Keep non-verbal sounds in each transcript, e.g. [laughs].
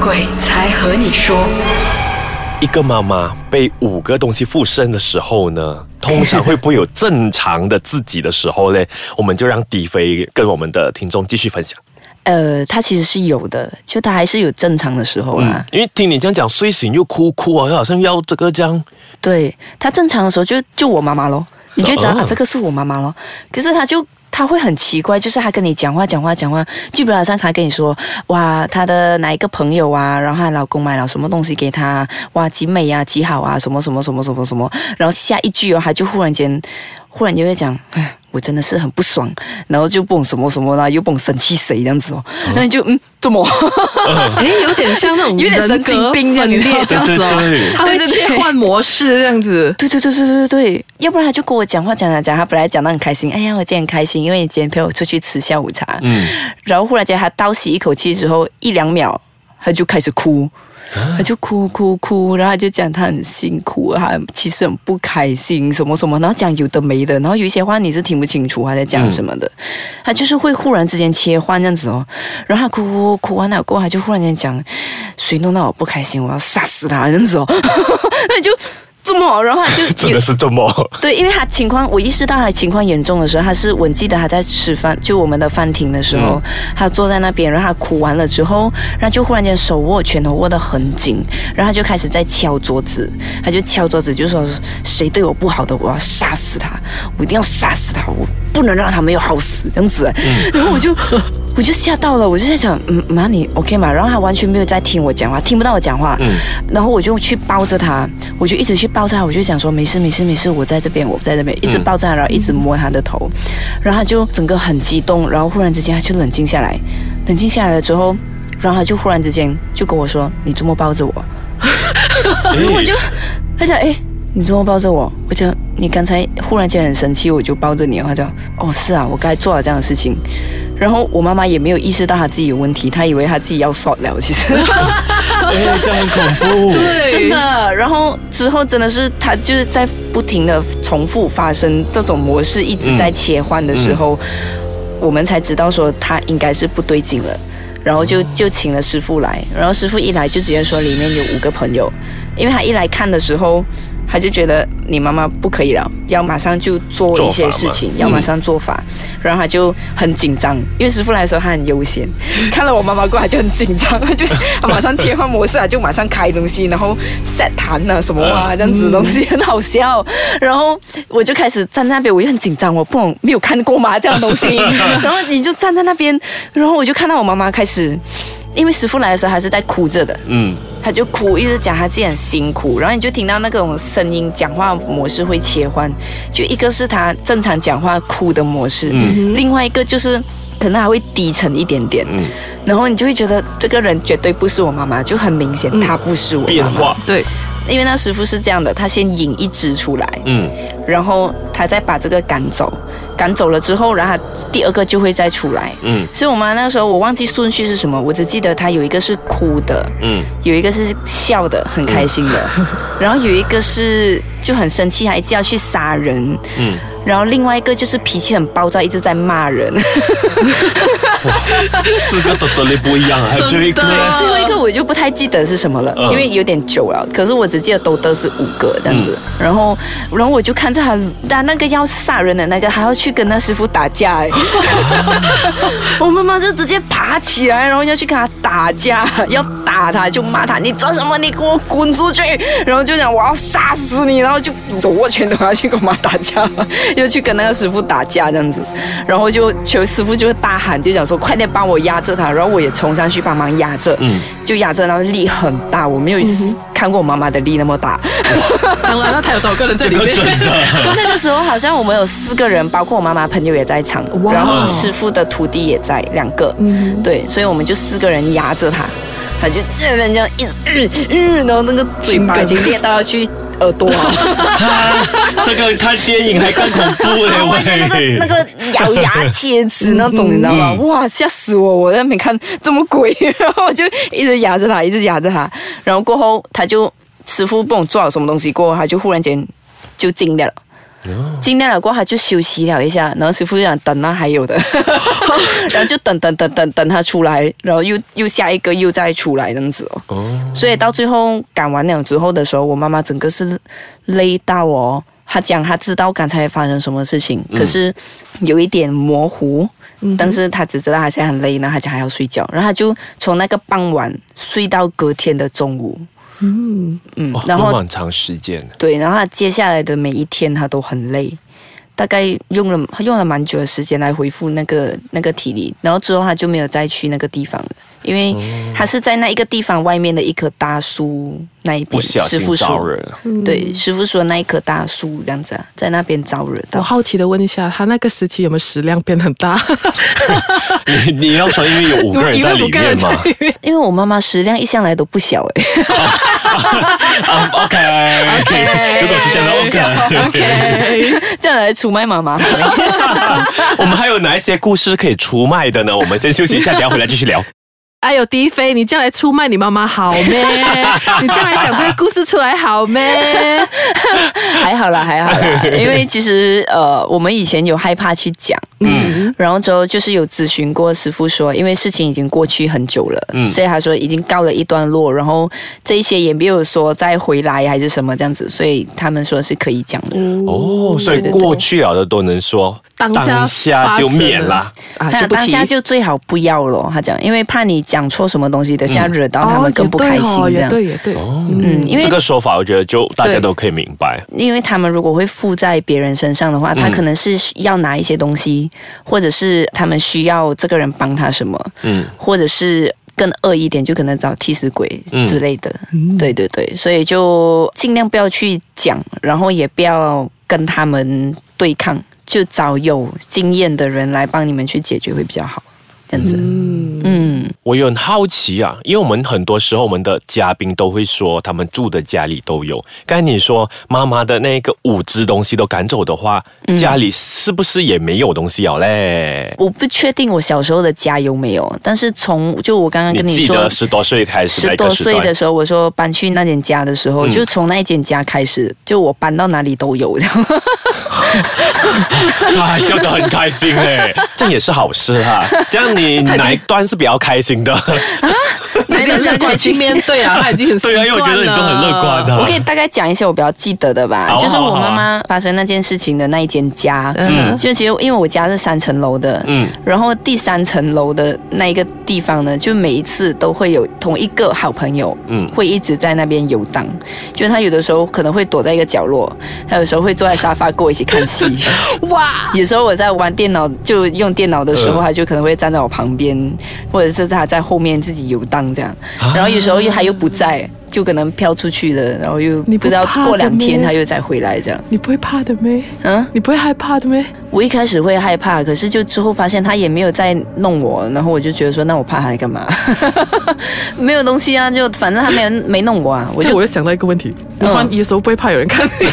鬼才和你说，一个妈妈被五个东西附身的时候呢，通常会不会有正常的自己的时候呢？[laughs] 我们就让迪飞跟我们的听众继续分享。呃，他其实是有的，就他还是有正常的时候啦。因为听你这样讲，睡醒又哭哭啊，又好像要这个这样。对他正常的时候就就我妈妈咯，你就知道、哦啊，这个是我妈妈咯。可是他就他会很奇怪，就是他跟你讲话讲话讲话，就比如上他跟你说，哇，他的哪一个朋友啊，然后她老公买了什么东西给她，哇，极美啊，极好啊，什么什么什么什么什么，然后下一句哦，他就忽然间忽然就会讲。唉我真的是很不爽，然后就蹦什么什么啦，又蹦生气谁这样子哦，那你就嗯，怎么？哎，有点像那种 [laughs] 有点神经病分裂这样子哦对对对，他会切换模式这样子。对对对对对对对，要不然他就跟我讲话讲讲讲，他本来讲得很开心，哎呀，我今天很开心，因为你今天陪我出去吃下午茶，嗯，然后忽然间他倒吸一口气之后，一两秒他就开始哭。他就哭哭哭，然后他就讲他很辛苦，他其实很不开心，什么什么，然后讲有的没的，然后有一些话你是听不清楚他在讲什么的，他就是会忽然之间切换这样子哦，然后他哭哭哭完了过后，他就忽然间讲，谁弄到我不开心，我要杀死他这样子哦，那你就这么，然后他就 [laughs] 真的是这么。对，因为他情况，我意识到他情况严重的时候，他是我记得他在吃饭，就我们的饭厅的时候，他坐在那边，然后他哭完了之后，然后就忽然间手握拳头握得很紧，然后他就开始在敲桌子，他就敲桌子，就说谁对我不好的，我要杀死他，我一定要杀死他，我不能让他没有好死这样子，然后我就。我就吓到了，我就在想，嗯，妈你 OK 吗？然后他完全没有在听我讲话，听不到我讲话。嗯然后我就去抱着他，我就一直去抱着他，我就想说没事没事没事，我在这边，我在这边，一直抱着他，然后一直摸他的头，然后他就整个很激动，然后忽然之间他就冷静下来，冷静下来了之后，然后他就忽然之间就跟我说：“你这么抱着我。”然后我就他讲：“哎。”你这么抱着我，我讲你刚才忽然间很生气，我就抱着你。他讲哦是啊，我刚才做了这样的事情。然后我妈妈也没有意识到她自己有问题，她以为她自己要 short 了，其实。[laughs] 哎，这样很恐怖。对，真的。然后之后真的是他就是在不停的重复发生这种模式，一直在切换的时候，我们才知道说他应该是不对劲了。然后就就请了师傅来，然后师傅一来就直接说里面有五个朋友，因为他一来看的时候，他就觉得你妈妈不可以了，要马上就做一些事情，要马上做法，然后他就很紧张，因为师傅来的时候他很悠闲，[laughs] 看了我妈妈过来就很紧张，他就他马上切换模式啊，就马上开东西，然后 set 弹啊什么啊这样子的东西很好笑，[laughs] 然后我就开始站在那边，我也很紧张，我不懂没有看过嘛这样的东西，[laughs] 然后你就站在那边，然后我就看到我妈妈开始。因为师傅来的时候还是在哭着的，嗯，他就哭，一直讲他自己很辛苦，然后你就听到那种声音，讲话模式会切换，就一个是他正常讲话哭的模式，嗯。另外一个就是可能还会低沉一点点，嗯。然后你就会觉得这个人绝对不是我妈妈，就很明显他不是我妈妈，变化。对，因为那师傅是这样的，他先引一只出来，嗯。然后他再把这个赶走，赶走了之后，然后第二个就会再出来。嗯。所以我妈那时候我忘记顺序是什么，我只记得她有一个是哭的，嗯。有一个是笑的，很开心的，然后有一个是就很生气，还一直要去杀人，嗯，然后另外一个就是脾气很暴躁，一直在骂人。四个都得力不一样，还有最后一个最后一个我就不太记得是什么了，嗯因为有点久了。可是我只记得都得是五个这样子，然后然后我就看着他，他那个要杀人的那个还要去跟那师傅打架、哎，[laughs] 我妈妈就直接爬起来，然后要去跟他打架，要打他就骂他，你做什么？你给我滚出去！然后就讲我要杀死你，然后就手握拳头要去跟我妈打架，[laughs] 又去跟那个师傅打架这样子，然后就求师傅就大喊，就讲说快点帮我压着他，然后我也冲上去帮忙压着，嗯。就压着，然后力很大，我没有看过我妈妈的力那么大。[laughs] 当然了，他有多少个人在里面？个真的。那个时候好像我们有四个人，包括我妈妈朋友也在场，然后师傅的徒弟也在两个，嗯。对，所以我们就四个人压着他，他就这样一直嗯嗯，然后那个嘴巴已经裂到要去耳朵啊，[laughs] 这个看电影还更恐怖嘞，那个！那个咬牙切齿那种，你知道吗？哇，吓死我！我在那边看这么鬼，[laughs] 然后我就一直压着他，一直压着他，然后过后他就师傅帮我做了什么东西，过后他就忽然间就惊掉了。尽量了过后他就休息了一下，然后师傅就想等那还有的，[laughs] 然后就等等等等等他出来，然后又又下一个又再出来这样子哦。哦，所以到最后赶完了之后的时候，我妈妈整个是累到哦。她讲她知道刚才发生什么事情，可是有一点模糊，但是她只知道她现在很累，然后她讲还要睡觉，然后她就从那个傍晚睡到隔天的中午。嗯。嗯，然后很长时间，对，然后他接下来的每一天他都很累，大概用了用了蛮久的时间来恢复那个那个体力，然后之后他就没有再去那个地方了，因为他是在那一个地方外面的一棵大树那一边，师傅说。对，师傅说那一棵大树这样子啊，在那边招惹我。好奇的问一下，他那个时期有没有食量变很大？[laughs] 你你要说，因为有五个人在里面嘛。因为我妈妈食量一向来都不小哎、[laughs] 啊 OK OK，如果是这样的 OK。OK，这样来出卖妈妈。我们还有哪一些故事可以出卖的呢？我们先休息一下，等一下回来继续聊。哎呦，迪飞，你这样来出卖你妈妈好咩？[laughs] 你这样来讲这个故事出来好咩？[laughs] 还好啦，还好啦，[laughs] 因为其实呃，我们以前有害怕去讲，嗯然后之后就是有咨询过师傅说，因为事情已经过去很久了，嗯所以他说已经告了一段落，然后这一些也没有说再回来还是什么这样子，所以他们说是可以讲的。哦，所以过去了的都能说，当下下就免了。啊，就不当下就最好不要咯，他讲，因为怕你讲错什么东西，等下惹到他哦们更不开心这样。也对，也对，哦，嗯，因为这个说法我觉得就大家都可以明白。因为他们如果会附在别人身上的话，他嗯可能是要拿一些东西，或者是他们需要这个人帮他什么，嗯，或者是更恶一点，就可能找替死鬼嗯之类的。对对对，所以就尽量不要去讲，然后也不要跟他们对抗，就找有经验的人来帮你们去解决会比较好。这样子，嗯，嗯，我有很好奇啊，因为我们很多时候我们的嘉宾都会说他们住的家里都有。刚才你说妈妈的那个五只东西都赶走的话，嗯家里是不是也没有东西了嘞？我不确定我小时候的家有没有，但是从就我刚刚跟你记说得十多岁还是哪十多岁的？时候，我说搬去那间家的时候，嗯就从那一间家开始，就我搬到哪里都有，这样。[laughs] 他还笑得很开心嘞，这样也是好事哈。这样你哪一段是比较开心的？[laughs] 已经乐观去面对啊，他已经很习对啊。因为我觉得你都很乐观的、我可以大概讲一些我比较记得的吧，就是我妈妈发生那件事情的那一间家，嗯就其实因为我家是三层楼的，嗯然后第三层楼的那一个地方呢，就每一次都会有同一个好朋友，嗯会一直在那边游荡。就他有的时候可能会躲在一个角落，他有时候会坐在沙发跟我一起看戏。[laughs] 哇，有时候我在玩电脑，就用电脑的时候，嗯他就可能会站在我旁边，或者是他在后面自己游荡这样。然后有时候又他又不在，就可能飘出去了，然后又你不不知道过两天他又再回来这样。你不会怕的咩？嗯，你不会害怕的咩？我一开始会害怕，可是就之后发现他也没有在弄我，然后我就觉得说，那我怕他干嘛？[laughs] 没有东西啊，就反正他没有 [laughs] 没弄我啊，我就我又想到一个问题，你嗯换衣的时候不会怕有人看你？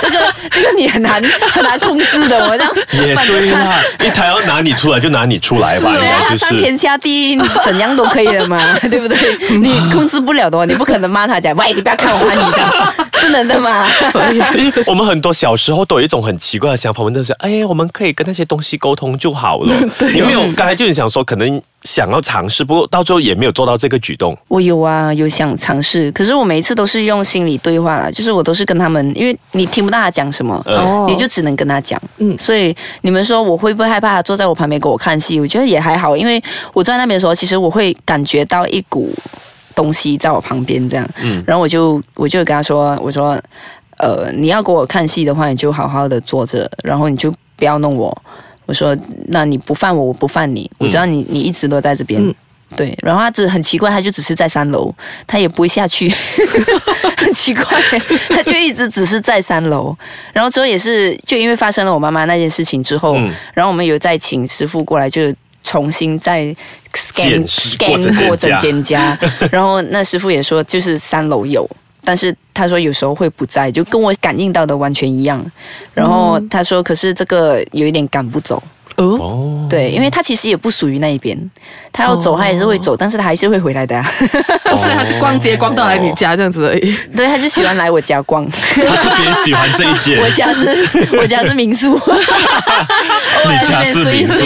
这个这个你很难很难控制的，我这样也对啦，因为他要拿你出来就拿你出来吧，应对啊，就是。他上天下地怎样都可以的嘛，对不对？你控制不了的哦，你不可能骂他讲，喂，你不要看我骂你这样，[laughs] 不能的嘛。[laughs] 我们很多小时候都有一种很奇怪的想法，我们都是哎，我们可以跟那些东西沟通就好了。[laughs] 你没有，刚才就是想说，可能想要尝试，不过到最后也没有做到这个举动。我有啊，有想尝试，可是我每一次都是用心理对话啦，就是我都是跟他们，因为你听不到他讲什么，嗯你就只能跟他讲。嗯嗯，所以你们说我会不会害怕他坐在我旁边给我看戏？我觉得也还好，因为我坐在那边的时候，其实我会感觉到一股东西在我旁边这样，嗯。然后我就我就跟他说，我说，呃，你要给我看戏的话，你就好好的坐着，然后你就不要弄我。我说，那你不犯我，我不犯你，我知道你你一直都在这边。嗯。对，然后他只很奇怪，他就只是在三楼，他也不会下去，[laughs] 很奇怪，他就一直只是在三楼。然后之后也是，就因为发生了我妈妈那件事情之后，嗯。然后我们有再请师傅过来，就重新再 scan scan 过整家间家，[laughs] 然后那师傅也说，就是三楼有。但是他说有时候会不在，就跟我感应到的完全一样。然后他说，可是这个有一点赶不走，哦，哦，对，因为他其实也不属于那一边，他要走他也是会走，但是他还是会回来的、啊。所以他是逛街逛到来你家这样子而已。对，他就喜欢来我家逛。他特别喜欢这一间，我家是，我家是民宿。[laughs] 你家是民宿，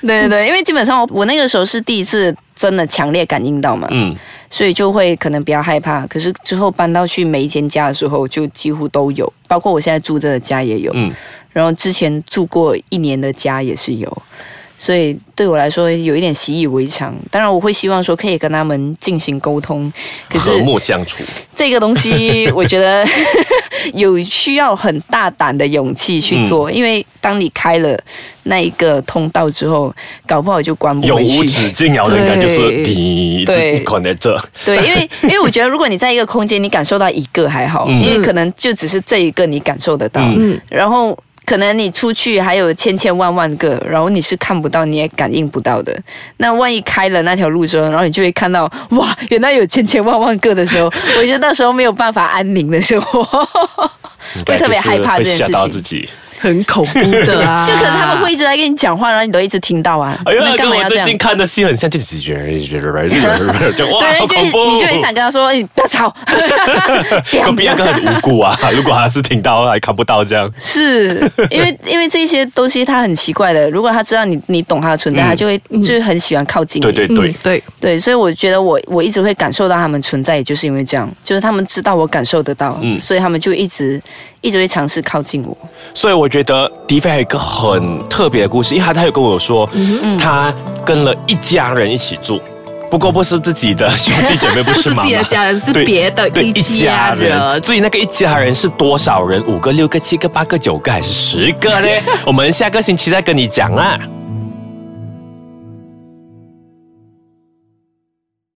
对对对，因为基本上我那个时候是第一次真的强烈感应到嘛，嗯，所以就会可能比较害怕。可是之后搬到去每一间家的时候，就几乎都有，包括我现在住这个家也有，嗯然后之前住过一年的家也是有。所以对我来说有一点习以为常，当然我会希望说可以跟他们进行沟通，可是和睦相处，这个东西，我觉得 [laughs] 有需要很大胆的勇气去嗯做，因为当你开了那一个通道之后，搞不好就关不永回去。无止境啊的应该就是对你对 connect 对，因为因为我觉得，如果你在一个空间，你感受到一个还好，嗯因为可能就只是这一个你感受得到，嗯嗯，然后。可能你出去还有千千万万个，然后你是看不到，你也感应不到的。那万一开了那条路之后，然后你就会看到，哇，原来有千千万万个的时候，我觉得那时候没有办法安宁的生活。[laughs] 会特别害怕这件事情。很恐怖的啊，[laughs] 就可能他们会一直在跟你讲话，然后你都一直听到啊。哎呀，那干跟嘛要这样？我最近看的戏很像，就是觉得对，就好恐怖。你就很想跟他说：“你不要吵。隔壁那个很无辜啊，[laughs] 如果他是听到还看不到这样，是因为因为这些东西他很奇怪的，如果他知道你你懂他的存在，嗯他就会就是很喜欢靠近你。对对对嗯，对，对所以我觉得我我一直会感受到他们存在，也就是因为这样，就是他们知道我感受得到，嗯所以他们就一直一直会尝试靠近我。所以我觉得迪飞还有一个很特别的故事，因为他他有跟我说，嗯他跟了一家人一起住，不过不是自己的兄弟姐妹，不是自。己的家人是对别的对一一家家人，人。至于那个一家人是多少人，五个、六个、七个、八个、九个还是十个呢？[laughs] 我们下个星期再跟你讲啊。